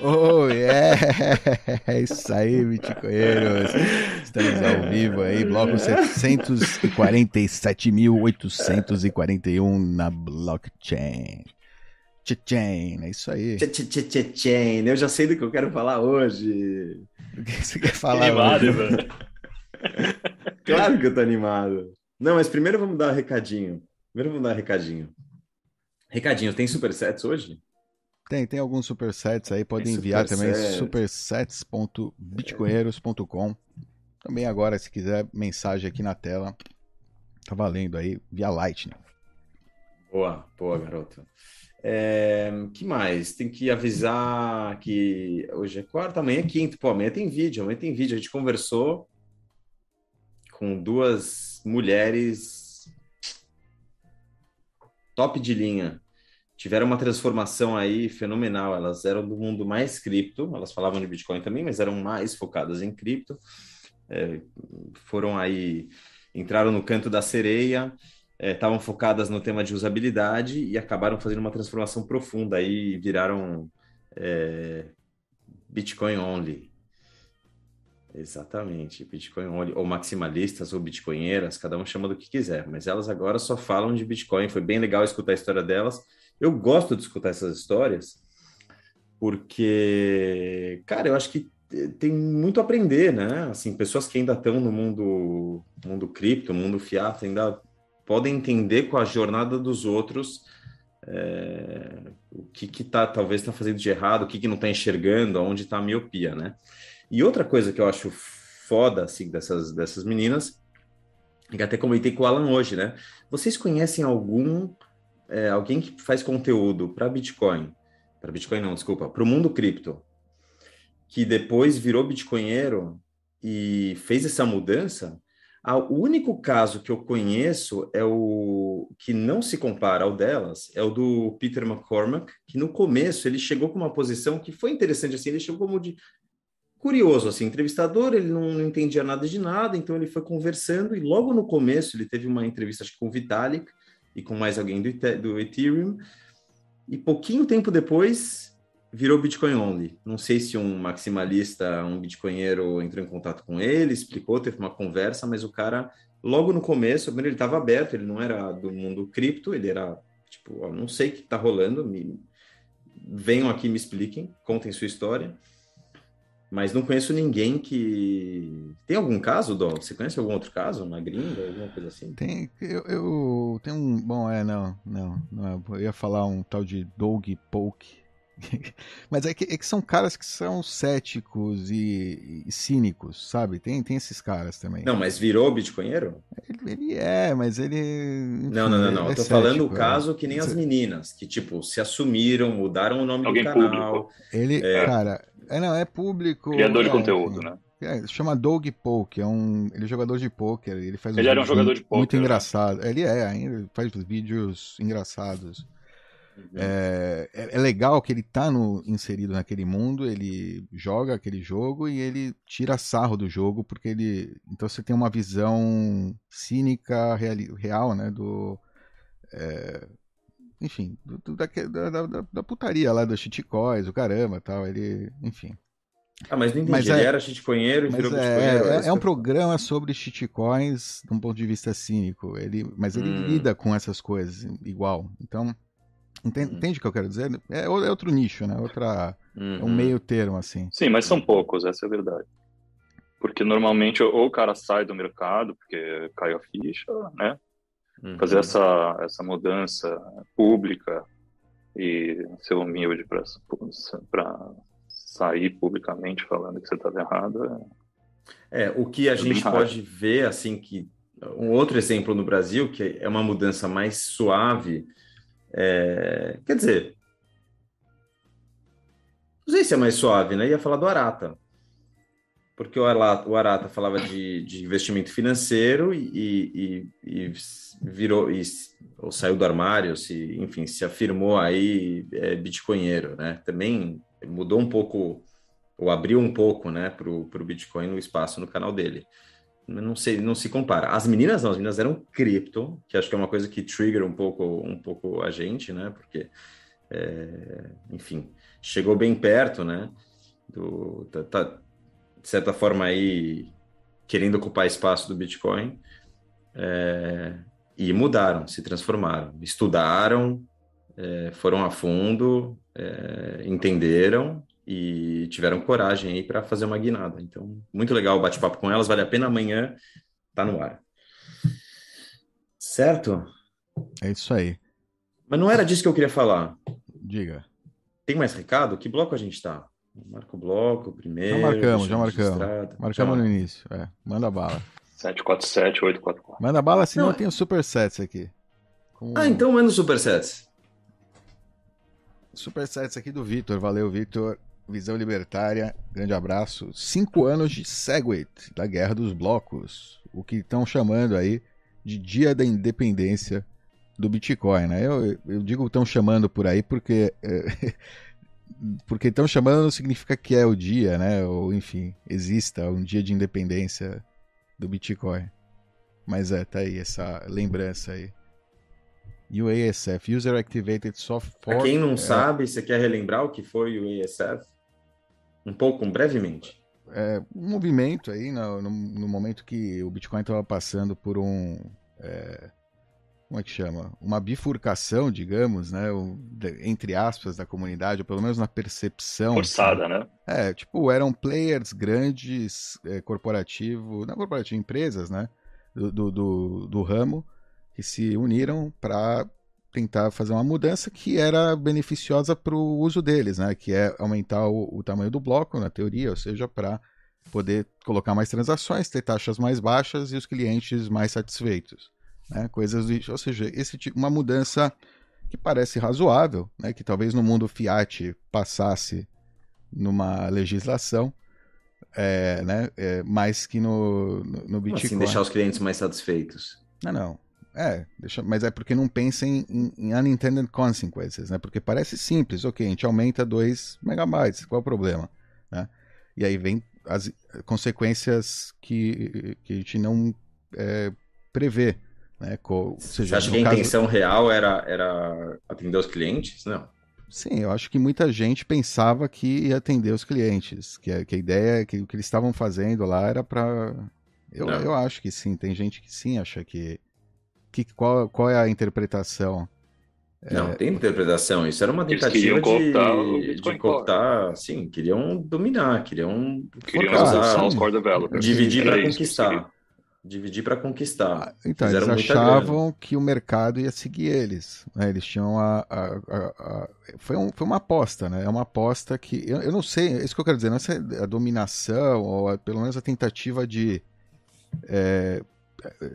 Oh, yeah! É isso aí, bitcoinheiros. Estamos ao vivo aí, bloco 747.841 na blockchain. Chain, é isso aí. Chain, eu já sei do que eu quero falar hoje. O que você quer falar? Animado, mano. Claro que eu tô animado. Não, mas primeiro vamos dar um recadinho. Primeiro vamos dar um recadinho. Recadinho, tem supersets hoje? Tem, tem alguns supersets aí, podem Tem enviar também supersets. supersets.bitcoinheiros.com. Também agora, se quiser, mensagem aqui na tela. Tá valendo aí, via Lightning. Boa, boa, garoto. É, que mais? Tem que avisar que hoje é quarta, amanhã é quinta. Pô, amanhã tem vídeo, amanhã tem vídeo. A gente conversou com duas mulheres top de linha. Tiveram uma transformação aí fenomenal. Elas eram do mundo mais cripto, elas falavam de Bitcoin também, mas eram mais focadas em cripto. É, foram aí, entraram no canto da sereia, estavam focadas no tema de usabilidade e acabaram fazendo uma transformação profunda aí e viraram é, Bitcoin only. Exatamente, Bitcoin only, ou maximalistas ou bitcoinheiras, cada um chama do que quiser, mas elas agora só falam de Bitcoin. Foi bem legal escutar a história delas. Eu gosto de escutar essas histórias porque, cara, eu acho que tem muito a aprender, né? Assim, pessoas que ainda estão no mundo, mundo cripto, mundo fiat, ainda podem entender com a jornada dos outros é, o que que tá, talvez está fazendo de errado, o que que não está enxergando, onde está a miopia, né? E outra coisa que eu acho foda, assim, dessas, dessas meninas, que até comentei com o Alan hoje, né? Vocês conhecem algum, é, alguém que faz conteúdo para Bitcoin, para Bitcoin não, desculpa, para o mundo cripto, que depois virou bitcoinheiro e fez essa mudança? O único caso que eu conheço é o que não se compara ao delas, é o do Peter McCormack, que no começo ele chegou com uma posição que foi interessante, assim, ele chegou como de curioso, assim, entrevistador, ele não, não entendia nada de nada, então ele foi conversando e logo no começo ele teve uma entrevista acho que com o Vitalik e com mais alguém do, do Ethereum e pouquinho tempo depois virou Bitcoin only. Não sei se um maximalista, um bitcoinheiro entrou em contato com ele, explicou, teve uma conversa, mas o cara logo no começo, ele estava aberto, ele não era do mundo cripto, ele era tipo, ó, não sei o que está rolando, me... venham aqui me expliquem, contem sua história. Mas não conheço ninguém que. Tem algum caso, Dó? Você conhece algum outro caso? Uma gringa, alguma coisa assim? Tem, eu, eu tenho um, bom, é, não, não, não é, eu ia falar um tal de Doug Polk, mas é que, é que são caras que são céticos e, e cínicos, sabe? Tem, tem esses caras também. Não, mas virou bitcoinheiro? Ele, ele é, mas ele. enfim, Não, não, não, não. Eu é tô falando o cético, é. caso que nem as meninas, que, tipo, se assumiram, mudaram o nome Alguém do canal. público. Ele, É. cara, é, não, é público. Criador de é, conteúdo, enfim. né? É, chama Doug Polk, é um, ele é jogador de pôquer, ele faz Ele era um jogador de muito pôquer, né? engraçado. Ele é, ainda ele faz vídeos engraçados. É, é, é legal que ele tá no, inserido naquele mundo, ele joga aquele jogo e ele tira sarro do jogo, porque ele. Então você tem uma visão cínica, reali- real, né? Do. é, enfim, do, do- da, da, da- da putaria lá dos shitcoins, o caramba tal. Ele. Enfim. Ah, mas não entendi. Mas Ele é- era shitcoinheiro e virou é, é, isso é um programa sobre shitcoins de um ponto de vista cínico. Ele, mas ele Hum. lida com essas coisas igual. Então, entende, Hum. entende o que eu quero dizer? É, o- é outro nicho, né? Outra, é um Uhum. meio termo, assim. Sim, mas são poucos, essa é a verdade. Porque normalmente ou o cara sai do mercado porque caiu a ficha, né? Uhum. Fazer essa, essa mudança pública e ser humilde para sair publicamente falando que você estava errado. é- É, o que a É gente pode ver, assim, que um outro exemplo no Brasil, que é uma mudança mais suave, é, quer dizer, não sei se é mais suave, né? Ia falar do Arata. Porque o Arata, falava de, de investimento financeiro e, e- e virou, e, ou saiu do armário, se, enfim, se afirmou aí é, bitcoinheiro, né? Também mudou um pouco ou abriu um pouco, né, para o Bitcoin no espaço no canal dele. Não sei, não se compara. As meninas não, as meninas eram cripto, que acho que é uma coisa que trigger um pouco, um pouco a gente, né, porque é, enfim, chegou bem perto, né? Do, tá, tá, de certa forma aí querendo ocupar espaço do Bitcoin é, e mudaram, se transformaram, estudaram, é, foram a fundo, é, entenderam e tiveram coragem aí para fazer uma guinada. Então, muito legal o bate-papo com elas, vale a pena amanhã, tá no ar. Certo? É isso aí. Mas não era disso que eu queria falar. Diga. Tem mais recado? Que bloco a gente tá? Marca o bloco primeiro. Já marcamos, já marcamos. Marcamos já. no início. É, manda bala. 747, 844. Manda bala, senão não, eu tenho supersets aqui. Com... Ah, então manda supersets. Supersets aqui do Vitor. Valeu, Vitor. Visão Libertária, grande abraço. Cinco anos de Segwit, da Guerra dos Blocos. O que estão chamando aí de Dia da Independência do Bitcoin, né? Eu, eu digo estão chamando por aí porque é, porque estão chamando não significa que é o dia, né? Ou enfim, exista um dia de independência do Bitcoin. Mas é, tá aí essa lembrança aí. UASF, User Activated Software. Pra quem não é... sabe, você quer relembrar o que foi o UASF? Um pouco, brevemente. É, um movimento aí no, no, no momento que o Bitcoin estava passando por um é, como é que chama? Uma bifurcação, digamos, né? O, de, entre aspas, da comunidade, ou pelo menos na percepção. Forçada, assim. né? É, tipo, eram players grandes, é, corporativo, não corporativo, empresas, né? Do, do, do, do ramo, que se uniram para tentar fazer uma mudança que era beneficiosa para o uso deles, né? Que é aumentar o, o tamanho do bloco, na teoria, ou seja, para poder colocar mais transações, ter taxas mais baixas e os clientes mais satisfeitos né? Coisas do, ou seja, esse tipo, uma mudança que parece razoável, né? Que talvez no mundo Fiat passasse numa legislação, é, né? É, mais que no, no, no Bitcoin. Assim, deixar os clientes mais satisfeitos. Não, não. É, deixa, mas é porque não pensem em, em unintended consequences, né? Porque parece simples, ok, a gente aumenta 2 megabytes, qual é o problema? Né? E aí vem as consequências que, que a gente não é, prevê. Né? Co seja, Você acha que a caso... intenção real era, era atender os clientes? Não. Sim, eu acho que muita gente pensava que ia atender os clientes, que a, que a ideia, que o que eles estavam fazendo lá era para. Eu, eu acho que sim, tem gente que sim acha que. Que qual, qual é a interpretação? Não, é... tem interpretação. Isso era uma tentativa de, de cooptar, sim, queriam dominar, queriam, queriam usar os core developers. Dividir para conquistar dividir para conquistar. Ah, então, Fizeram eles achavam que o mercado ia seguir eles. Né? Eles tinham a. a, a, a... Foi, um, foi uma aposta, né? É uma aposta que. Eu, eu não sei, é isso que eu quero dizer, não é a dominação, ou pelo menos a tentativa de. É...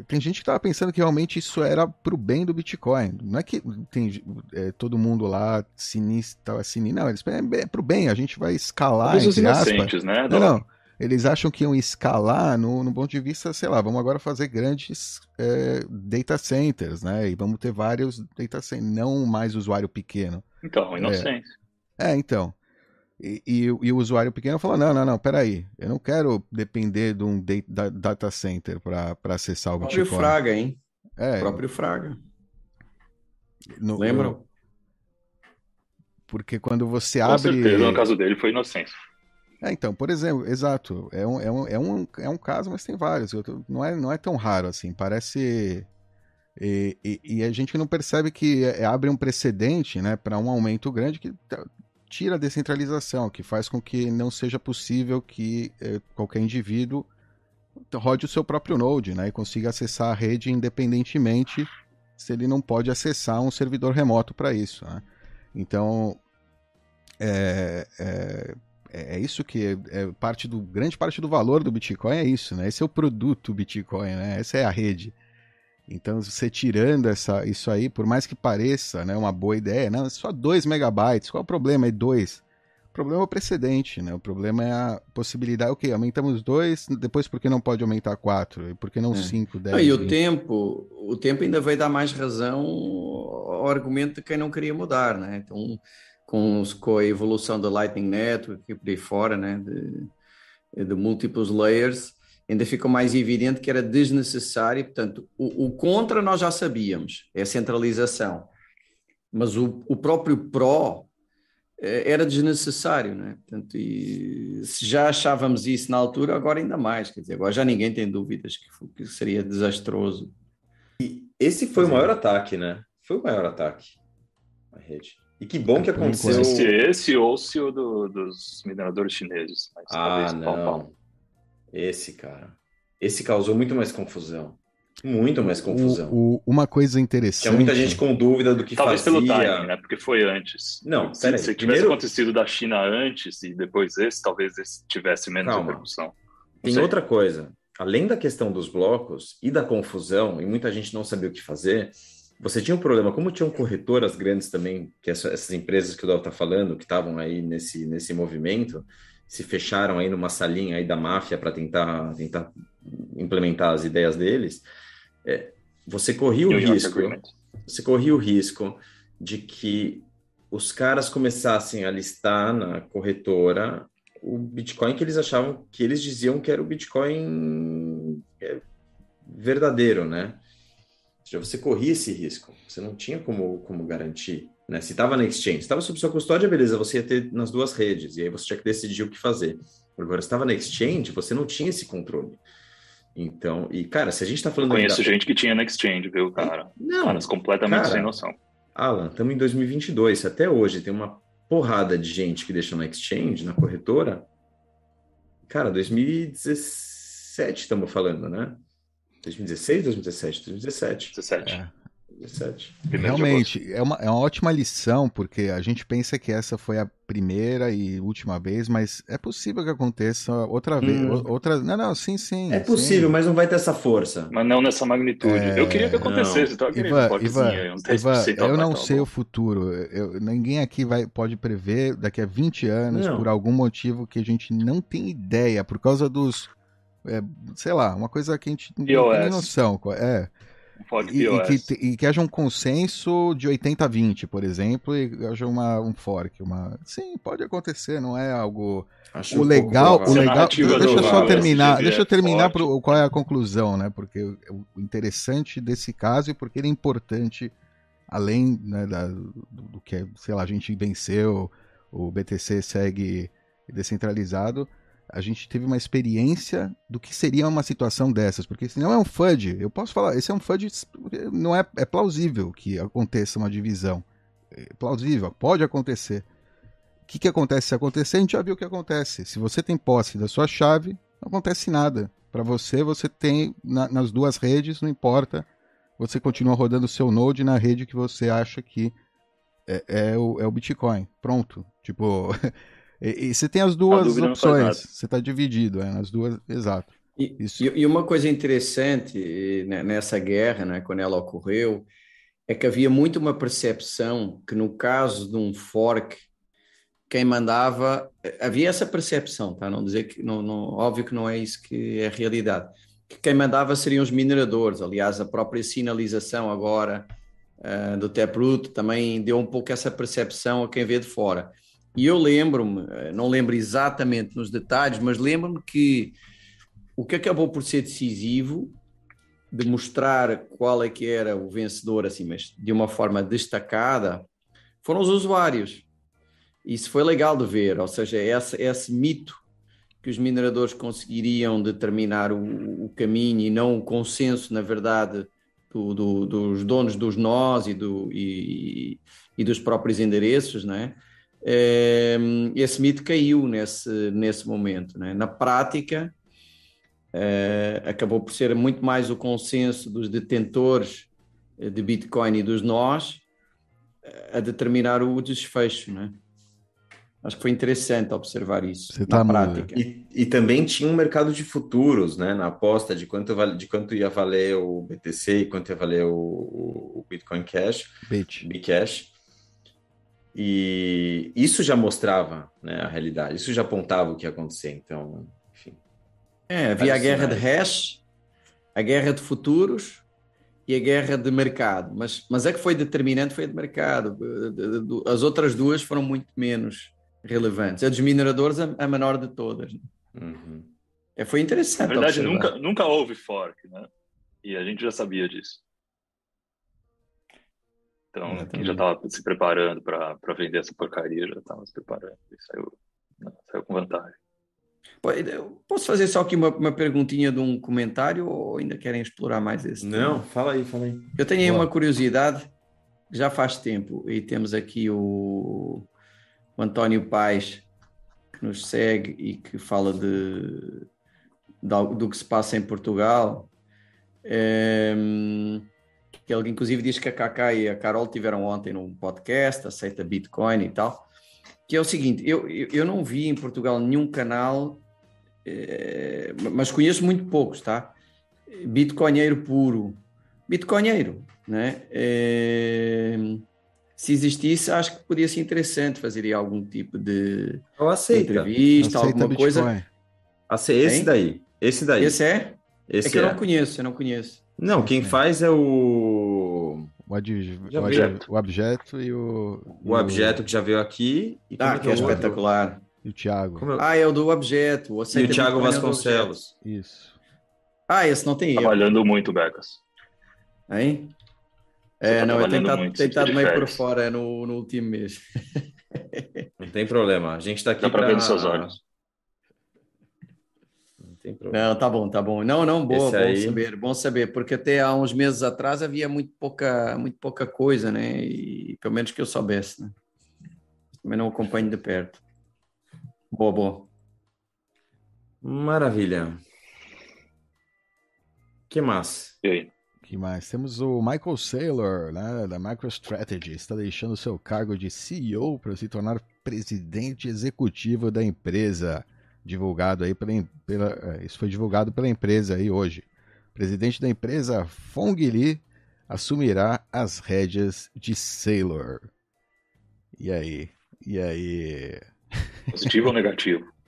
Tem gente que estava pensando que realmente isso era para o bem do Bitcoin. Não é que tem é, todo mundo lá sinistro, sinistro. Não, eles é, é para o bem, a gente vai escalar. Os inocentes, né? Não, não eles acham que iam escalar no, no ponto de vista, sei lá, vamos agora fazer grandes é, data centers, né? E vamos ter vários data centers, não mais usuário pequeno. Então. É, é então. E, e, e, o usuário pequeno fala: não, não, não, peraí, eu não quero depender de um data center para acessar o Bitcoin. O próprio Fraga, hein? É. O próprio Fraga. No, Lembram? Porque quando você Com abre. Certeza, no caso dele foi inocência. É, então, por exemplo, exato. É um, é um, é um, é um caso, mas tem vários. Não é, não é tão raro assim. Parece. E, e, e a gente não percebe que é, abre um precedente né, para um aumento grande que tira a descentralização, que faz com que não seja possível que é, qualquer indivíduo rode o seu próprio node né, e consiga acessar a rede independentemente se ele não pode acessar um servidor remoto para isso. Né? Então, é, é, é, é isso que é, é, parte do grande parte do valor do Bitcoin é isso, né? Esse é o produto Bitcoin, né? Essa é a rede. Então, você tirando essa, isso aí, por mais que pareça né, uma boa ideia, não, é só 2 megabytes, qual é o problema? É 2. O problema é o precedente, né? O problema é a possibilidade, ok, aumentamos 2, depois por que não pode aumentar 4? E por que não 5, 10? É. E o tempo, o tempo ainda vai dar mais razão ao argumento de quem não queria mudar, né? Então, com, com a evolução da Lightning Network e por aí fora, né, de, de múltiplos layers, ainda ficou mais evidente que era desnecessário. Portanto, o, o, contra nós já sabíamos, é a centralização. mas o, o próprio Pro eh, era desnecessário, né? Portanto, e se já achávamos isso na altura, agora ainda mais, quer dizer, agora já ninguém tem dúvidas que, que seria desastroso. E esse foi o maior ataque, né? Foi o maior ataque à rede. E que bom que aconteceu. Se esse ou se o do, dos mineradores chineses. ah, não. Esse, cara. Esse causou muito mais confusão. Muito mais confusão. O, o, uma coisa interessante. Tinha muita gente com dúvida do que Talvez fazia. Talvez pelo timing, né? Porque foi antes. Não, se, se tivesse Primeiro... acontecido da China antes e depois esse, talvez esse tivesse menos Calma. repercussão. Tem sei. outra coisa. Além da questão dos blocos e da confusão, e muita gente não sabia o que fazer, você tinha um problema, como tinham corretoras grandes também, que essas empresas que o Dal está falando, que estavam aí nesse, nesse movimento, se fecharam aí numa salinha aí da máfia para tentar, tentar implementar as ideias deles, é, você corria o risco, você corria o risco de que os caras começassem a listar na corretora o Bitcoin que eles achavam que eles diziam que era o Bitcoin é, verdadeiro, né? Já você corria esse risco, você não tinha como, como garantir. Né? Se estava na exchange, estava sob sua custódia, beleza, você ia ter nas duas redes, e aí você tinha que decidir o que fazer. Agora, estava na exchange, você não tinha esse controle. Então, e cara, se a gente está falando. Conheço da... gente que tinha na exchange, viu, cara? Não. Caras completamente cara, sem noção. Alan, estamos em 2022, até hoje tem uma porrada de gente que deixa na exchange, na corretora. Cara, 2017 estamos falando, né? 2016, 2017? 2017. 17. É. 17. Realmente, é uma, é uma ótima lição, porque a gente pensa que essa foi a primeira e última vez, mas é possível que aconteça outra vez. Hum. Outra... Não, não, sim, sim. É possível, sim. mas não vai ter essa força. Mas não nessa magnitude. É... Eu queria que acontecesse, então, Ivan, Ivan, Ivan, eu não sei o futuro. Eu, ninguém aqui vai, pode prever daqui a 20 anos, não. por algum motivo que a gente não tem ideia, por causa dos. É, sei lá, uma coisa que a gente não tem noção. É. E, e, que, e, que, haja um consenso de 80-20, por exemplo, e haja uma, um fork. Uma... Sim, pode acontecer, não é algo. Acho o legal, um o legal. Deixa eu só terminar, deixa eu terminar pro, qual é a conclusão, né? Porque o interessante desse caso e porque ele é importante, além né, da, do, do que, sei lá, a gente venceu, o BTC segue descentralizado a gente teve uma experiência do que seria uma situação dessas, porque se não é um FUD, eu posso falar, esse é um FUD, não é, é plausível que aconteça uma divisão, é plausível, pode acontecer. O que, que acontece se acontecer? A gente já viu o que acontece. Se você tem posse da sua chave, não acontece nada. Para você, você tem na, nas duas redes, não importa. Você continua rodando seu node na rede que você acha que é, é, o, é o Bitcoin. Pronto. Tipo, E, e você tem as duas opções, você está dividido, é, nas duas, exato. E, e, uma coisa interessante né, nessa guerra, né, quando ela ocorreu, é que havia muito uma percepção que no caso de um fork, quem mandava, havia essa percepção, tá? Não dizer que, não, não, óbvio que não é isso que é a realidade. Que quem mandava seriam os mineradores. Aliás, a própria sinalização agora uh, do Taproot também deu um pouco essa percepção a quem vê de fora. E eu lembro-me, eh, não lembro exatamente nos detalhes, mas lembro-me que o que acabou por ser decisivo de mostrar qual é que era o vencedor, assim, mas de uma forma destacada, foram os usuários. Isso foi legal de ver, ou seja, esse, esse mito que os mineradores conseguiriam determinar o, o caminho e não o consenso, na verdade, do, do, dos donos dos nós e, do, e, e dos próprios endereços, não é? Esse mito caiu nesse, nesse momento. Né? Na prática, eh, acabou por ser muito mais o consenso dos detentores eh, de Bitcoin e dos nós eh, a determinar o desfecho. Né? Acho que foi interessante observar isso Você na tá prática. E, e, também tinha um mercado de futuros, né? Na aposta de quanto, de quanto ia valer o BTC e quanto ia valer o, o Bitcoin Cash, Bit. Bcash. E isso já mostrava né, a realidade, isso já apontava o que ia acontecer. Então, enfim. É, havia a guerra de hash, a guerra de futuros e a guerra de mercado. Mas, mas é que foi determinante, foi a de mercado. As outras duas foram muito menos relevantes. A dos mineradores, a menor de todas. Uhum. É, foi interessante. Na verdade, nunca, nunca houve fork, né? E a gente já sabia disso. Então, quem já estava se preparando para vender essa porcaria já estava se preparando e saiu, né, saiu com vantagem. Posso fazer só aqui uma, uma perguntinha de um comentário ou ainda querem explorar mais esse? Não, tema? fala aí, fala aí. Eu tenho aí uma curiosidade, já faz tempo, e temos aqui o, o António Paz, que nos segue e que fala de, de do que se passa em Portugal. É, que ele inclusive diz que a Kaká e a Carol tiveram ontem num podcast, aceita Bitcoin e tal, que é o seguinte, eu, eu não vi em Portugal nenhum canal, é, mas conheço muito poucos, tá? Bitcoinheiro puro, Bitcoinheiro, né? É, se existisse, acho que podia ser interessante fazer algum tipo de, de entrevista, alguma Bitcoin. coisa. Esse daí, esse daí. Esse é? Esse é que é. eu não conheço, eu não conheço. Não, quem faz é o. O, adj... o, objeto. o objeto e o. O objeto que já veio aqui. E ah, que é, é espetacular. E o Thiago. Eu... Ah, é o do objeto. O e o Thiago Vasconcelos. Isso. Ah, esse não tem erro. Trabalhando muito, Becas. Hein? É, tá não, eu tenho tentado, tentado meio por fora no, no último mês. não tem problema. A gente está aqui. Dá para ver nos seus olhos tem problema. Não, tá bom, tá bom. Não, não, boa, Esse bom aí... saber, bom saber, porque até há uns meses atrás havia muito pouca, muito pouca coisa, né? E pelo menos que eu soubesse, né? Também não acompanho de perto. Boa, boa. Maravilha. que mais? E aí? que mais? Temos o Michael Saylor, né, da MicroStrategy, está deixando seu cargo de CEO para se tornar presidente executivo da empresa divulgado aí pela, pela, é, isso foi divulgado pela empresa aí hoje. O presidente da empresa, Fong Li, assumirá as rédeas de Sailor. E aí? E aí? Positivo ou negativo?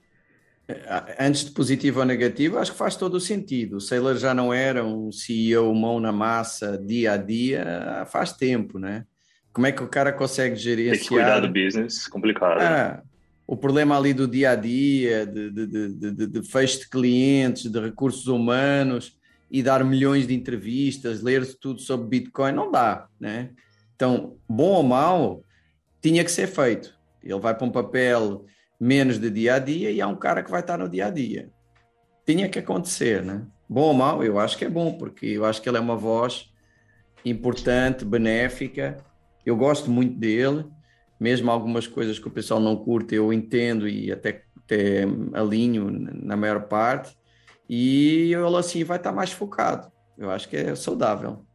É, antes de positivo ou negativo, acho que faz todo o sentido. O Sailor já não era um CEO mão na massa, dia a dia, faz tempo, né? Como é que o cara consegue gerenciar... Tem que cuidar do business, complicado. Ah, o problema ali do dia a dia, de, de, fecho de clientes, de recursos humanos e dar milhões de entrevistas, ler tudo sobre Bitcoin, não dá, né? Então, bom ou mal, tinha que ser feito. Ele vai para um papel menos de dia a dia e há um cara que vai estar no dia a dia. Tinha que acontecer, né? Bom ou mal, eu acho que é bom, porque eu acho que ele é uma voz importante, benéfica. Eu gosto muito dele mesmo algumas coisas que o pessoal não curte, eu entendo e até, até alinho na maior parte, e ele assim vai estar mais focado. Eu acho que é saudável.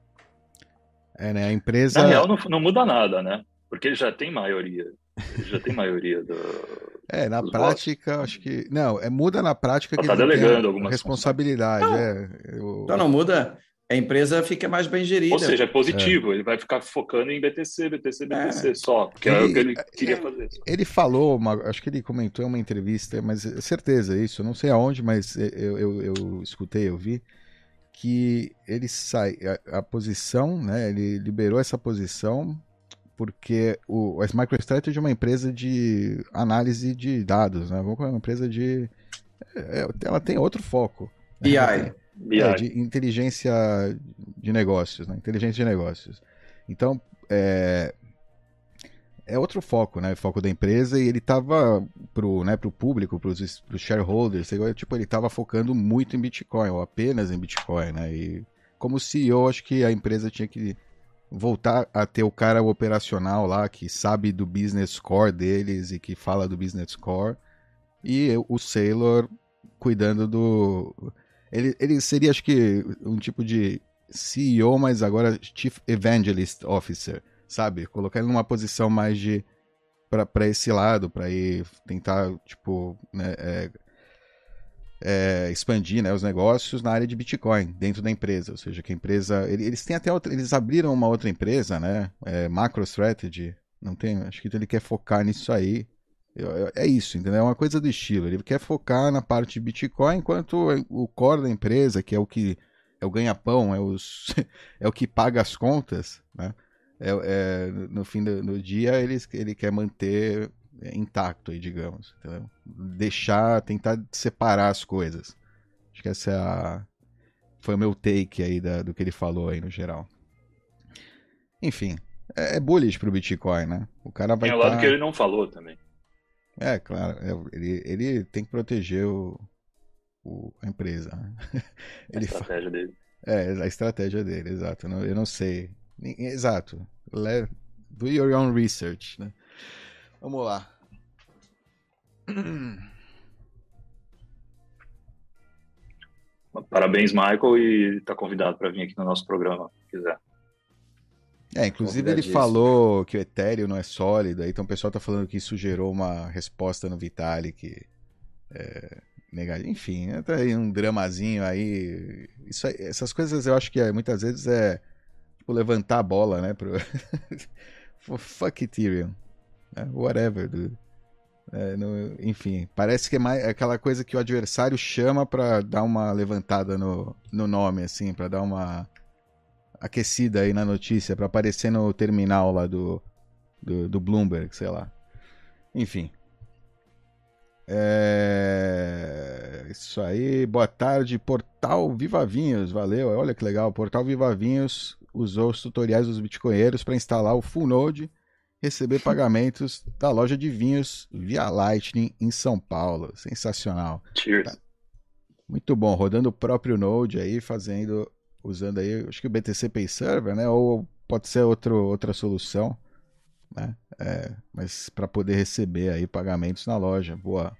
É, né? A empresa. Na real, não, não muda nada, né? Porque ele já tem maioria. Ele já tem maioria do. É, na prática, votos. acho que. Não, é, muda na prática Só que tá delegando alguma responsabilidade. Não. É, eu... Então não muda a empresa fica mais bem gerida. Ou seja, é positivo, é. ele vai ficar focando em BTC, BTC, BTC é. só, porque ele, é o que ele queria é, fazer. Ele falou, uma, acho que ele comentou em uma entrevista, mas é certeza isso, não sei aonde, mas eu, eu, eu escutei, eu vi, que ele sai, a, a, posição, né, ele liberou essa posição porque o, a MicroStrategy é uma empresa de análise de dados, né, uma empresa de... ela tem outro foco. BI. Né? É, de inteligência de negócios, né? Inteligência de negócios. Então, é, é outro foco, né? Foco da empresa e ele estava pro, né, pro público, para os shareholders, tipo, ele estava focando muito em Bitcoin, ou apenas em Bitcoin, né? E como CEO, acho que a empresa tinha que voltar a ter o cara operacional lá que sabe do business core deles e que fala do business core e o Sailor cuidando do ele, ele seria, acho que, um tipo de CEO, mas agora Chief Evangelist Officer, sabe? Colocar ele numa posição mais de. para esse lado, para ir tentar, tipo, né, é, é, expandir né, os negócios na área de Bitcoin dentro da empresa. Ou seja, que a empresa. Eles têm até outra, Eles abriram uma outra empresa, né? É, MacroStrategy. Não tem. Acho que ele quer focar nisso aí. É isso, entendeu? É uma coisa do estilo. Ele quer focar na parte de Bitcoin, enquanto o core da empresa, que é o que é o ganha-pão, é, os, é o que paga as contas, né? É, é, no fim do dia ele, ele quer manter intacto aí, digamos. Entendeu? Deixar, tentar separar as coisas. Acho que essa é a, foi o meu take aí da, do que ele falou aí no geral. Enfim, é, é bullish pro Bitcoin, né? O cara vai. Tem o lado tá... que ele não falou também. É, claro. É, ele, ele tem que proteger o, o a empresa. Né? Ele a estratégia fa... dele. É, a estratégia dele, exato. Eu não sei. Exato. Do your own research, né? Vamos lá. Parabéns, Michael, e está convidado para vir aqui no nosso programa, se quiser. É, inclusive ele falou que o Ethereum não é sólido, então o pessoal tá falando que isso gerou uma resposta no Vitalik é, negativo. Enfim, tá aí um dramazinho aí. Isso, essas coisas eu acho que é, muitas vezes é tipo, levantar a bola, né? Pro... Fuck Ethereum. Né? Whatever, dude. É, no, enfim, parece que é mais é aquela coisa que o adversário chama para dar uma levantada no, no nome, assim, para dar uma aquecida aí na notícia, para aparecer no terminal lá do, do, do Bloomberg, sei lá. Enfim. É... Isso aí, boa tarde, Portal Viva Vinhos, valeu, olha que legal. Portal Viva Vinhos usou os tutoriais dos bitcoinheiros para instalar o Full Node receber pagamentos da loja de vinhos via Lightning em São Paulo. Sensacional. Cheers. Tá. Muito bom, rodando o próprio Node aí, fazendo, usando aí, acho que o BTC Pay Server, né? Ou pode ser outro, outra solução, né? É, mas para poder receber aí pagamentos na loja. Boa.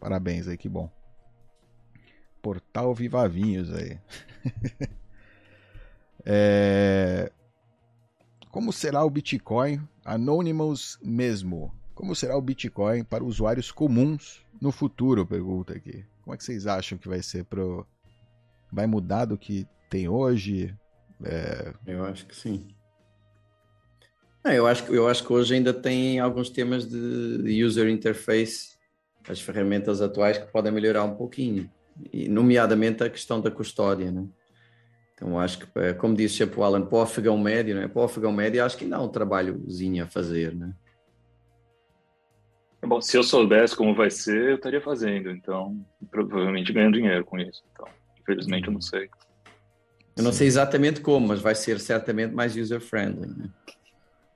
Parabéns aí, que bom. Portal Viva Vinhos aí. é... Como será o Bitcoin Anonymous mesmo? Como será o Bitcoin para usuários comuns no futuro? Pergunta aqui. Como é que vocês acham que vai ser pro. Vai mudar do que tem hoje? É... Eu acho que sim. É, eu, acho, eu acho que hoje ainda tem alguns temas de user interface, as ferramentas atuais que podem melhorar um pouquinho, e nomeadamente a questão da custódia, né? Então acho que, eh, como disse sempre o Alan, para o afegão médio, né? para o afegão médio acho que ainda há um trabalhozinho a fazer. Né? Bom, se eu soubesse como vai ser, eu estaria fazendo, então provavelmente ganhando dinheiro com isso. Então, infelizmente eu não sei. Eu não sei exatamente como, mas vai ser certamente mais user-friendly. Né?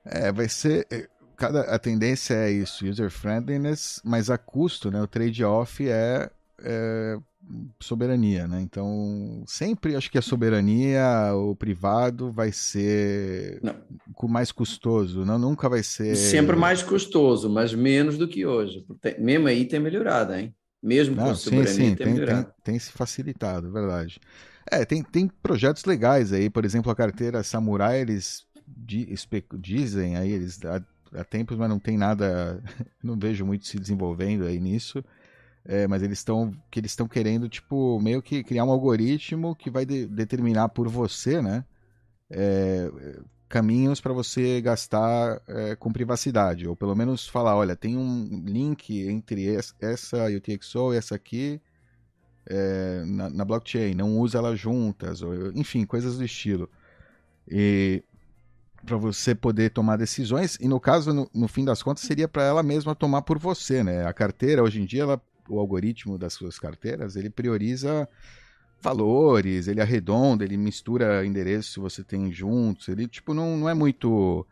É, vai ser. Eh, cada, a tendência é isso, user-friendliness, mas a custo, né? O trade-off é, é soberania, né? Então, sempre acho que a soberania, o privado vai ser não. mais custoso, não nunca vai ser sempre mais custoso, mas menos do que hoje. Mesmo aí tem melhorado, hein? Mesmo com não, a soberania sim, sim, tem, tem, melhorado. Tem, tem, se facilitado, é verdade. É, tem, tem projetos legais aí, por exemplo, a carteira Samurai, eles dizem aí, eles há, há tempos, mas não tem nada, não vejo muito se desenvolvendo aí nisso. É, mas eles estão que eles estão querendo tipo meio que criar um algoritmo que vai de, determinar por você, né, é, caminhos para você gastar é, com privacidade ou pelo menos falar, olha, tem um link entre essa UTXO e essa aqui é, na, na, blockchain, não usa elas juntas, ou, enfim, coisas do estilo. E para você poder tomar decisões, e no caso, no, no fim das contas, seria para ela mesma tomar por você, né? A carteira, hoje em dia, ela o algoritmo das suas carteiras, ele prioriza valores, ele arredonda, ele mistura endereços que você tem juntos, ele tipo não, não é muito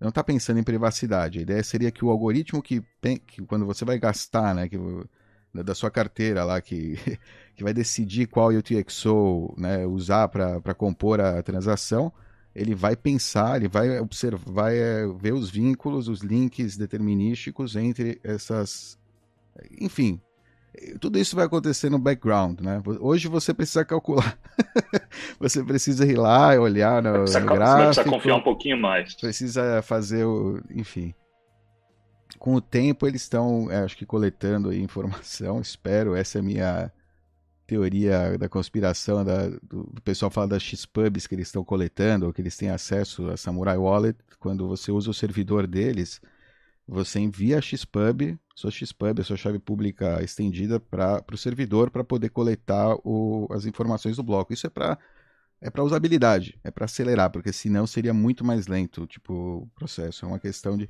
não está pensando em privacidade. A ideia seria que o algoritmo que, que quando você vai gastar, né, que, da sua carteira lá, que, que vai decidir qual UTXO né, usar para compor a transação, ele vai pensar, ele vai observar, vai é, ver os vínculos, os links determinísticos entre essas, enfim, tudo isso vai acontecer no background, né? Hoje você precisa calcular. você precisa ir lá e olhar no, precisa, no gráfico. Você precisa confiar um pouquinho mais. Precisa fazer o... Enfim. Com o tempo eles estão, é, acho que coletando informação, espero. Essa é a minha teoria da conspiração da, do, do pessoal fala das Xpubs que eles estão coletando, ou que eles têm acesso a Samurai Wallet. Quando você usa o servidor deles, você envia a Xpub sua XPub, a sua chave pública estendida para o servidor para poder coletar o, as informações do bloco. Isso é para é para usabilidade, é para acelerar, porque senão seria muito mais lento, tipo, o processo. É uma questão de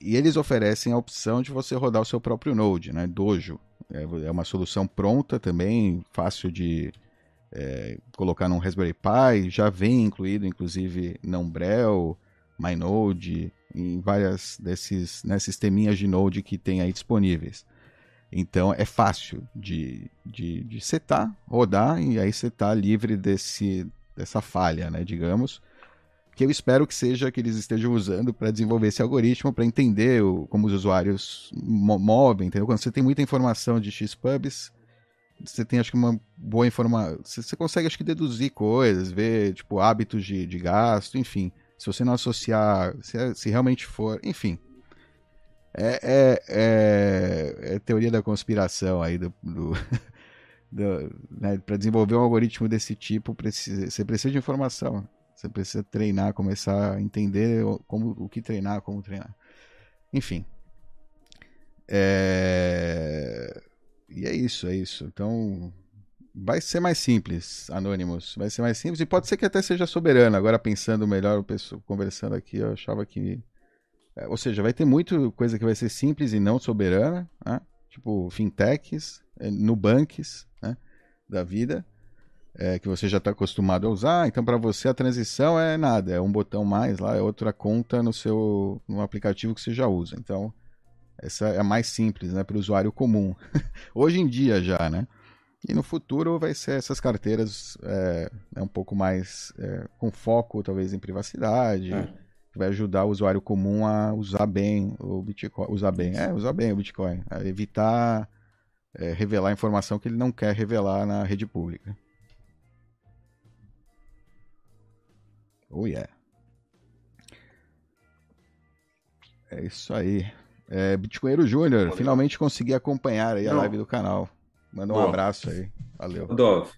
e eles oferecem a opção de você rodar o seu próprio Node, né? Dojo. É, é uma solução pronta também, fácil de é, colocar num Raspberry Pi, já vem incluído, inclusive, na Umbrel, MyNode, em várias desses né, sisteminhas de Node que tem aí disponíveis. Então é fácil de, de, de setar, rodar e aí você está livre desse, dessa falha, né, digamos. Que eu espero que seja que eles estejam usando para desenvolver esse algoritmo, para entender o, como os usuários movem, entendeu? Quando você tem muita informação de Xpubs, você tem acho que uma boa informação. Você consegue acho que deduzir coisas, ver tipo hábitos de, de gasto, enfim. Se você não associar, se, se realmente for, enfim, é, é, é, é, teoria da conspiração aí do, do né, para desenvolver um algoritmo desse tipo precisa, você precisa de informação você precisa treinar começar a entender como o que treinar como treinar. Enfim. É... e é isso é isso. Então vai ser mais simples Anonymous. Vai ser mais simples e pode ser que até seja soberano. Agora pensando melhor o pessoal conversando aqui eu achava que é, ou seja, vai ter muita coisa que vai ser simples e não soberana, né? tipo fintechs, é, nubanks né? da vida, é, que você já está acostumado a usar. Então, para você, a transição é nada, é um botão mais lá, é outra conta no seu no aplicativo que você já usa. Então, essa é a mais simples né? para o usuário comum. Hoje em dia já, né? E no futuro vai ser essas carteiras é, é um pouco mais é, com foco, talvez, em privacidade. É que vai ajudar o usuário comum a usar bem o Bitcoin, usar bem, é, usar bem o Bitcoin, a evitar é, revelar informação que ele não quer revelar na rede pública. Oh yeah. É isso aí. É, Bitcoinheiro Júnior, finalmente consegui acompanhar aí a live do canal. Manda um Boa. abraço aí. Valeu. Dov,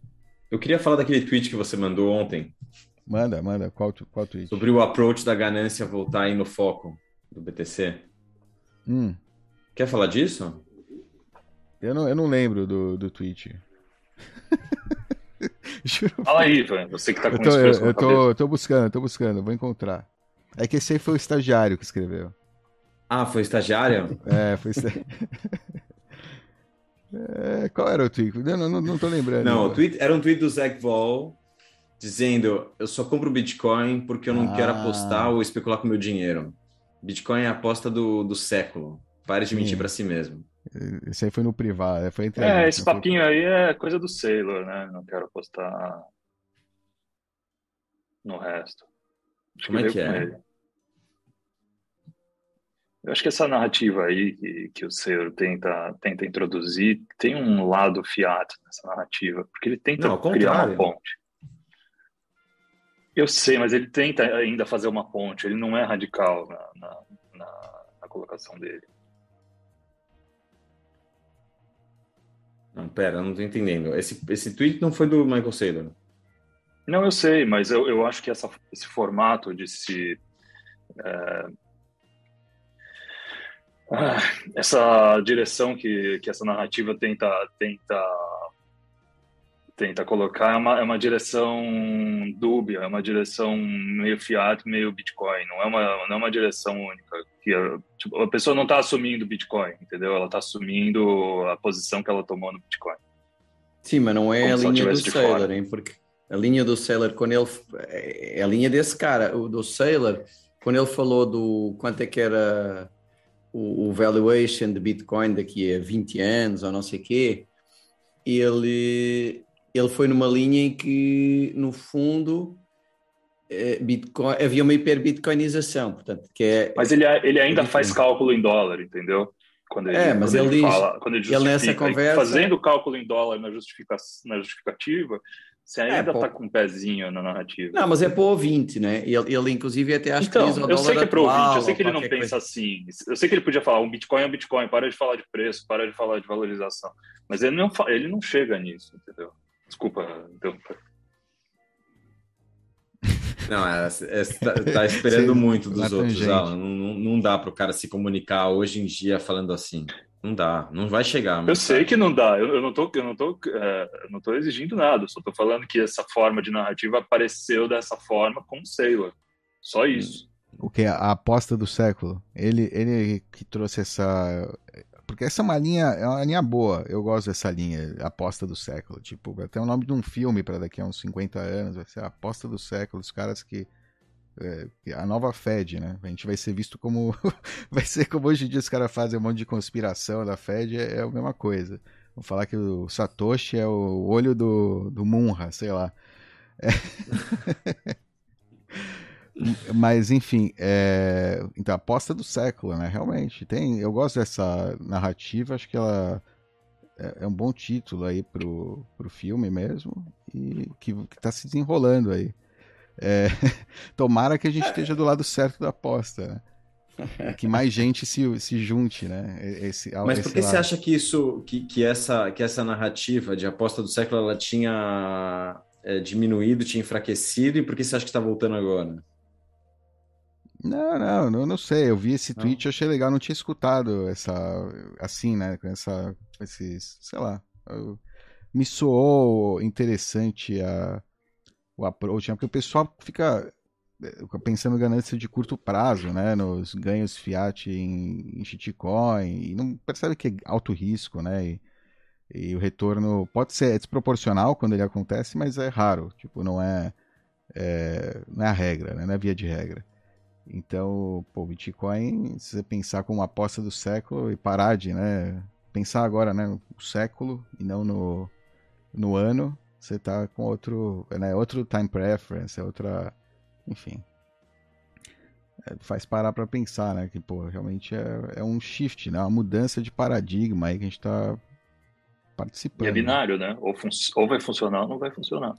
eu queria falar daquele tweet que você mandou ontem Manda, manda. Qual, qual tweet? Sobre o approach da ganância voltar aí no foco do BTC. Hum. Quer falar disso? Eu não, eu não lembro do, do tweet. Fala aí, Ivan. Você que tá com eu tô, eu, eu tô, tô, buscando, tô buscando, vou encontrar. É que esse aí foi o estagiário que escreveu. Ah, foi o estagiário? É, foi estagiário. é, qual era o tweet? Eu não, não, não tô lembrando. Não, o tweet, era um tweet do Zach Vol dizendo eu só compro Bitcoin porque eu não ah. quero apostar ou especular com meu dinheiro. Bitcoin é a aposta do, do século. Pare de Sim. mentir para si mesmo. Isso aí foi no privado, foi entre É, esse papinho foi... aí é coisa do Sailor, né? Não quero apostar no resto. Acho Como que é que é? Eu acho que essa narrativa aí que, que o Sailor tenta, tenta introduzir tem um lado fiat nessa narrativa, porque ele tenta não, criar uma ponte. Eu sei, mas ele tenta ainda fazer uma ponte, ele não é radical na, na, na, na colocação dele. Não, pera, não tô entendendo. Esse, esse tweet não foi do Michael Saylor. Não, eu sei, mas eu, eu acho que essa, esse formato de se. É, ah, essa direção que, que essa narrativa tenta, tenta tenta colocar é uma, é uma direção dúbia, é uma direção meio fiat, meio Bitcoin, não é uma, não é uma direção única. Que a, tipo, a pessoa não está assumindo Bitcoin, entendeu? Ela está assumindo a posição que ela tomou no Bitcoin. Sim, mas não é Como a linha do Sailor, hein? Porque a linha do Sailor, quando ele. É a linha desse cara, o do Sailor, quando ele falou do quanto é que era o, o valuation de Bitcoin daqui a 20 anos ou não sei o quê, ele ele foi numa linha em que, no fundo, eh, Bitcoin, havia uma hiperbitcoinização, portanto, que é... Mas ele, ele ainda faz cálculo em dólar, entendeu? Quando ele, é, mas ele, ele fala, quando ele, ele nessa conversa... Fazendo cálculo em dólar na, justifica, na justificativa, você é, ainda está é, com um pezinho na narrativa. Não, mas é para o ouvinte, né? Ele, ele inclusive até acha então, que eu sei que é para o ouvinte, eu sei que ele não pensa coisa. assim. Eu sei que ele podia falar um Bitcoin é um Bitcoin, para de falar de preço, para de falar de valorização. Mas ele não, ele não chega nisso, entendeu? Desculpa, então. Não, é, é, tá, tá, esperando Sim, muito dos outros. Alan. Não, não dá para o cara se comunicar hoje em dia falando assim. Não dá, não vai chegar. Eu sei que não dá. Eu, eu não tô, eu não tô, é, não tô exigindo nada. Só tô falando que essa forma de narrativa apareceu dessa forma com o Sailor. Só isso. O que a aposta do século. Ele, ele que trouxe essa porque essa é uma linha, é uma linha boa. Eu gosto dessa linha, aposta do século. Tipo, até o nome de um filme para daqui a uns 50 anos, vai ser a aposta do século, os caras que É, a nova Fed, né? A gente vai ser visto como. vai ser como hoje em dia os caras fazem um monte de conspiração da Fed, é, é a mesma coisa. Vou falar que o Satoshi é o olho do, do Munra, sei lá. É... Mas, enfim, é... então, aposta do século, né? Realmente. Tem... Eu gosto dessa narrativa, acho que ela é, é um bom título aí pro, pro filme mesmo, e que, que tá se desenrolando aí. É... Tomara que a gente esteja do lado certo da aposta, né? que mais gente se, se junte, né? Esse, Mas por que lado. você acha que isso, que, que, essa, que essa narrativa de aposta do século ela tinha é, diminuído, tinha enfraquecido, e por que você acha que está voltando agora? Não, não, eu não sei. Eu vi esse tweet, e achei legal, não tinha escutado essa, assim, né? Com essa, esses, sei lá, eu, me soou interessante a, o approach, né? porque o pessoal fica pensando em ganância de curto prazo, né, nos ganhos fiat em, em shitcoin, e não percebe que é alto risco, né, e, e, o retorno pode ser desproporcional quando ele acontece, mas é raro, tipo, não é, é não é a regra, né, não é via de regra. Então, pô, Bitcoin, se você pensar como uma aposta do século e parar de, né, pensar agora, né, no século e não no, no ano, você tá com outro, né, outro time preference, é outra enfim. É, faz parar para pensar, né? Que, pô, realmente é, é um shift, né? Uma mudança de paradigma aí que a gente tá participando. E é binário, né? Ou, ou vai funcionar ou não vai funcionar.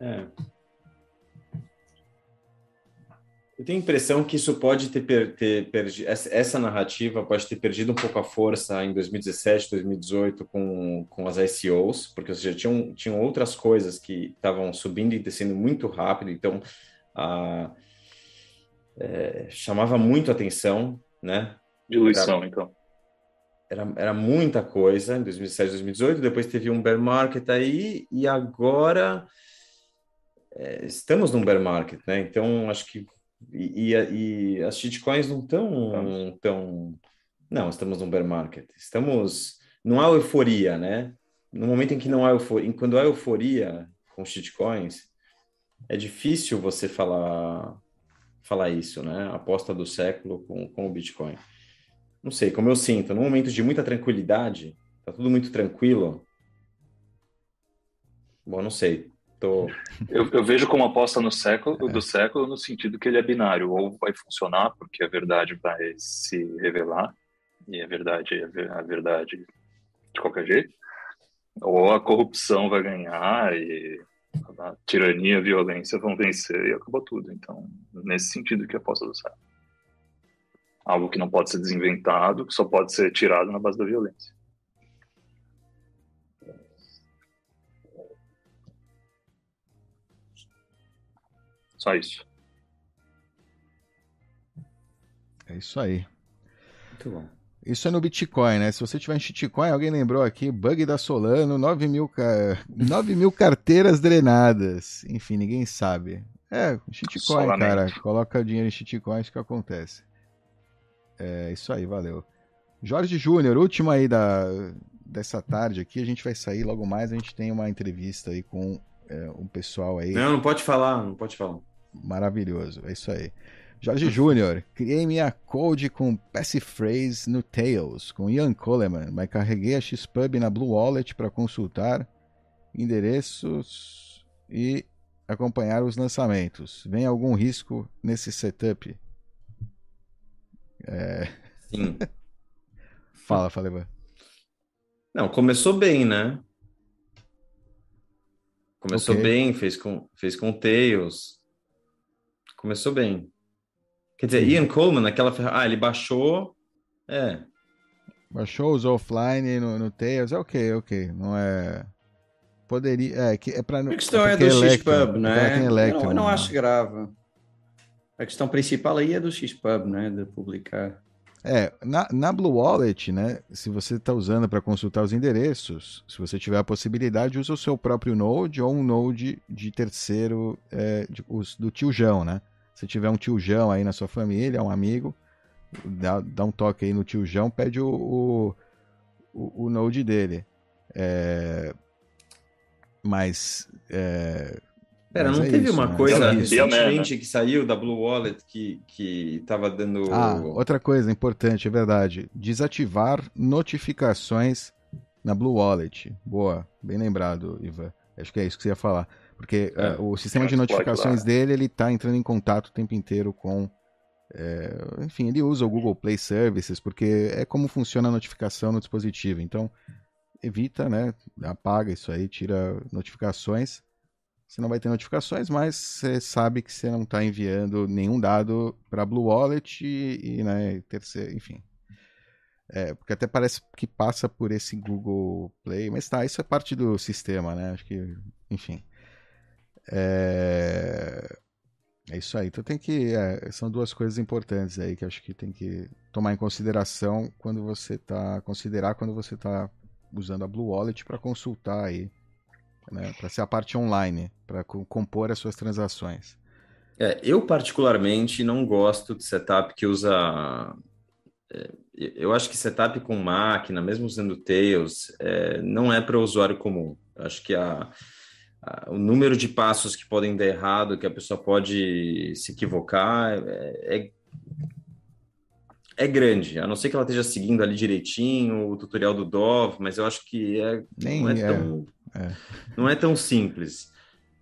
É. Eu tenho a impressão que isso pode ter, per ter perdido, essa narrativa pode ter perdido um pouco a força em 2017, 2018 com, com as ICOs, porque já tinham, tinham outras coisas que estavam subindo e descendo muito rápido, então a, é, chamava muito atenção, né? Diluição, era, então. Era, era muita coisa em 2007, 2018, depois teve um bear market aí, e agora é, estamos num bear market, né? Então, acho que e, e, e as shitcoins não estão tão não estamos num bear market estamos não há euforia né no momento em que não há euforia quando há euforia com shitcoins é difícil você falar falar isso, né? A aposta do século com, com o Bitcoin. Não sei, como eu sinto, num momento de muita tranquilidade, tá tudo muito tranquilo. Bom, não sei. Tô... Eu, eu vejo como aposta no século, é. do século no sentido que ele é binário, ou vai funcionar porque a verdade vai se revelar e a verdade é a verdade de qualquer jeito, ou a corrupção vai ganhar e a tirania e a violência vão vencer e acabou tudo. Então, nesse sentido que a aposta do céu. Algo que não pode ser desinventado, que só pode ser tirado na base da violência. Só isso. É isso aí. Muito bom. Isso é no Bitcoin, né? Se você tiver em shitcoin, alguém lembrou aqui, bug da Solano, 9 mil, ca... 9 mil carteiras drenadas. Enfim, ninguém sabe. É, shitcoin, Solamente. cara. Coloca dinheiro em shitcoin, isso que acontece. É isso aí, valeu. Jorge Júnior, última aí da, dessa tarde aqui. A gente vai sair logo mais. A gente tem uma entrevista aí com é, um pessoal aí. Não, não pode falar, não pode falar. Maravilhoso, é isso aí. Jorge Júnior, criei minha code com passphrase no Tails, com Ian Coleman, mas carreguei a Xpub na Blue Wallet para consultar endereços e acompanhar os lançamentos. Vem algum risco nesse setup? É... Sim. fala, Ivan. Não, começou bem, né? Começou okay. bem, fez com, fez com Tails. Começou bem. Quer dizer, Ian Coleman, naquela. Ah, ele baixou. É. Baixou, usou offline no, no Tails. É ok, ok. Não é. Poderia. É, que é pra, a questão é, é do Xpub, né? Electron, não, eu não né? acho grave. A questão principal aí é do Xpub, né? De publicar. É, na, na Blue Wallet, né? Se você está usando para consultar os endereços, se você tiver a possibilidade, usa o seu próprio Node ou um Node de terceiro é, de, os, do tiojão, né? Se tiver um tiojão aí na sua família, um amigo, dá, dá um toque aí no tiojão, pede o, o, o, Node dele. É, mas é, Pera, não é teve isso, uma né? coisa recentemente que saiu da Blue Wallet que, que tava dando. Ah, outra coisa importante, é verdade. Desativar notificações na Blue Wallet. Boa, bem lembrado, Ivan. Acho que é isso que você ia falar. Porque é, uh, o sistema de notificações dele, ele tá entrando em contato o tempo inteiro com. É, enfim, ele usa o Google Play Services, porque é como funciona a notificação no dispositivo. Então, evita, né? Apaga isso aí, tira notificações você não vai ter notificações, mas você sabe que você não está enviando nenhum dado para Blue Wallet e, e né, terceiro, enfim. É, porque até parece que passa por esse Google Play, mas tá, isso é parte do sistema, né? Acho que, enfim. É, é isso aí. Então tem que. É, são duas coisas importantes aí que acho que tem que tomar em consideração quando você está considerar quando você está usando a Blue Wallet para consultar aí né, para ser a parte online, para compor as suas transações. É, eu particularmente não gosto de setup que usa. É, eu acho que setup com máquina, mesmo usando Tails, é, não é para o usuário comum. Eu acho que a, o número de passos que podem dar errado, que a pessoa pode se equivocar, é, é, é grande. A não ser que ela esteja seguindo ali direitinho o tutorial do Dove, mas eu acho que é, Nem não é, é. tão é. Não é tão simples.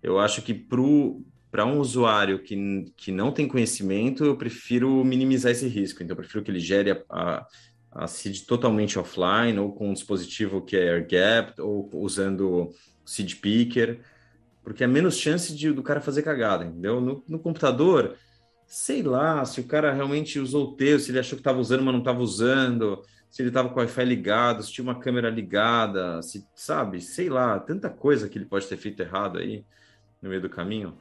Eu acho que para um usuário que, que não tem conhecimento, eu prefiro minimizar esse risco. Então, eu prefiro que ele gere a, a, a seed totalmente offline, ou com um dispositivo que é air-gapped, ou usando seed picker, porque é menos chance de, do cara fazer cagada, entendeu? No, no computador, sei lá, se o cara realmente usou o texto, se ele achou que estava usando, mas não estava usando se ele estava com o Wi-Fi ligado, se tinha uma câmera ligada, se sabe, sei lá, tanta coisa que ele pode ter feito errado aí no meio do caminho.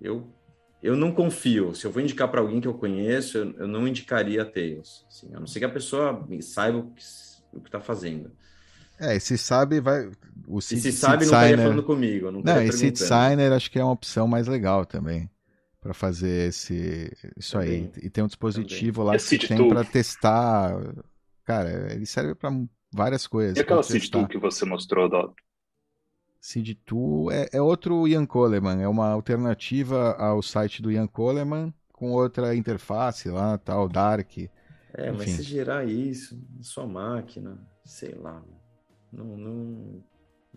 Eu eu não confio. Se eu vou indicar para alguém que eu conheço, eu, eu não indicaria Tails. Assim, a não ser que a pessoa saiba o que está fazendo. É, e se sabe, vai. O Seed, e se sabe, não estaria falando comigo. Não, não e Seed Signer acho que é uma opção mais legal também para fazer esse isso também. aí. E tem um dispositivo também. lá que tem para testar Cara, ele serve para várias coisas. E aquela Seed Tool que você mostrou, Dot? Seed Tool é, é outro Ian Coleman, é uma alternativa ao site do Ian Coleman com outra interface lá, tal, Dark. É, Enfim. mas se gerar isso na sua máquina, sei lá, não, não,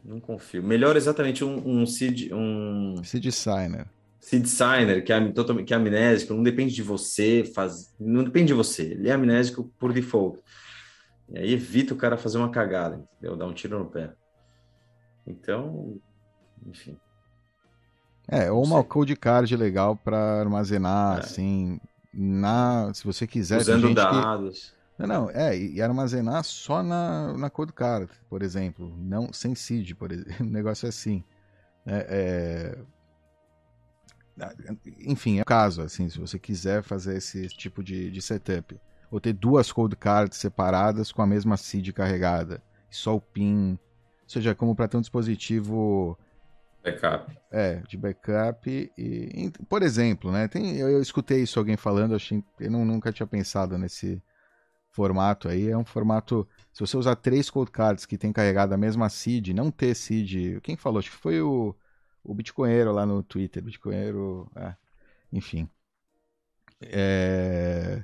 não confio. Melhor exatamente um, um seed, um seed signer. Seed signer que é que é amnésico, não depende de você, faz, não depende de você, ele é amnésico por default. E aí evita o cara fazer uma cagada, entendeu? Dar um tiro no pé. Então, enfim. É, ou uma code card legal para armazenar, é. assim, na, se você quiser. Usando dados. Que... Não, não, é, e armazenar só na, na code card, por exemplo, não sem seed, por exemplo, um negócio assim. É, é... Enfim, é o caso, assim, se você quiser fazer esse tipo de, de setup ou ter duas cold cards separadas com a mesma seed carregada, só o PIN, ou seja, como para ter um dispositivo backup. É, de backup e, por exemplo, né, tem, eu, eu escutei isso alguém falando, eu, achei, eu não, nunca tinha pensado nesse formato aí, é um formato, se você usar três cold cards que tem carregado a mesma seed, não ter seed, quem falou? Acho que foi o, o Bitcoinheiro lá no Twitter, Bitcoinheiro, é, enfim. É,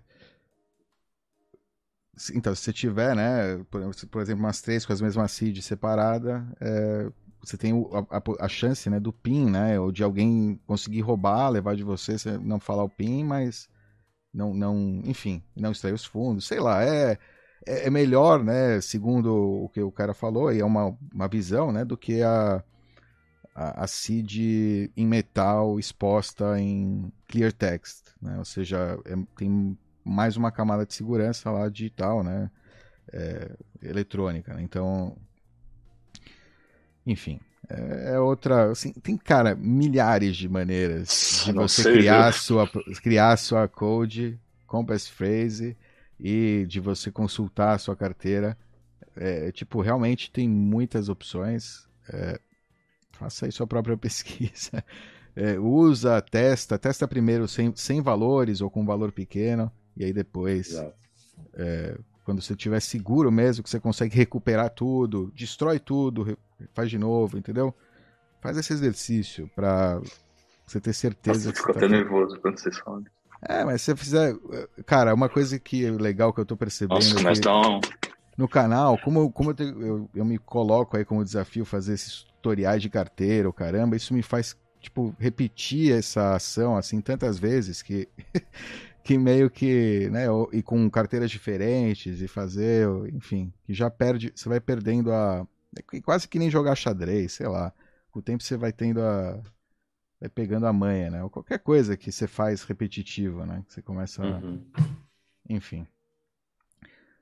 então, se você tiver, né, por, exemplo, umas três com as mesmas seeds separadas, é, você tem a, a, a, chance, né, do PIN, né, ou de alguém conseguir roubar, levar de você, você não falar o PIN, mas não, não, enfim, não extrair os fundos, sei lá, é, é, é melhor, né, segundo o que o cara falou, e é uma, uma visão, né, do que a, a, a em metal exposta em clear text, né, ou seja, é, tem mais uma camada de segurança lá digital, né? É, eletrônica. Né? Então, enfim, é, é outra. Assim, tem, cara, milhares de maneiras de você sei, criar, sua, criar sua code com passphrase e de você consultar a sua carteira. É, tipo, realmente tem muitas opções. É, faça aí sua própria pesquisa. É, usa, testa, testa primeiro sem, sem valores ou com valor pequeno. E aí depois, é, quando você estiver seguro mesmo, que você consegue recuperar tudo, destrói tudo, faz de novo, entendeu? Faz esse exercício para Você ter certeza Nossa, que ficou você tá até nervoso quando vocês falam. É, mas se você fizer. Cara, uma coisa que é legal que eu tô percebendo. Nossa, é mas dá um... No canal, como, eu- como eu, te- eu, eu me coloco aí como desafio fazer esses tutoriais de carteira, o caramba, isso me faz, tipo, repetir essa ação, assim, tantas vezes que. que meio que, né, e com carteiras diferentes e fazer, enfim, que já perde, você vai perdendo a, é quase que nem jogar xadrez, sei lá, com o tempo você vai tendo a, vai pegando a manha, né, ou qualquer coisa que você faz repetitivo, né, que você começa, a, Uhum, enfim.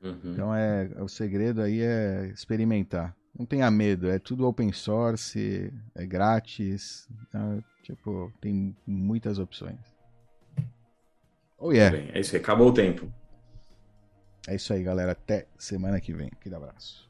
uhum. Então é o segredo aí é experimentar. Não tenha medo, é tudo open source, é grátis, tá? tipo tem muitas opções. Oh yeah, Bem, é isso aí, acabou o tempo. é isso aí, galera. Até semana que vem. Aquele abraço.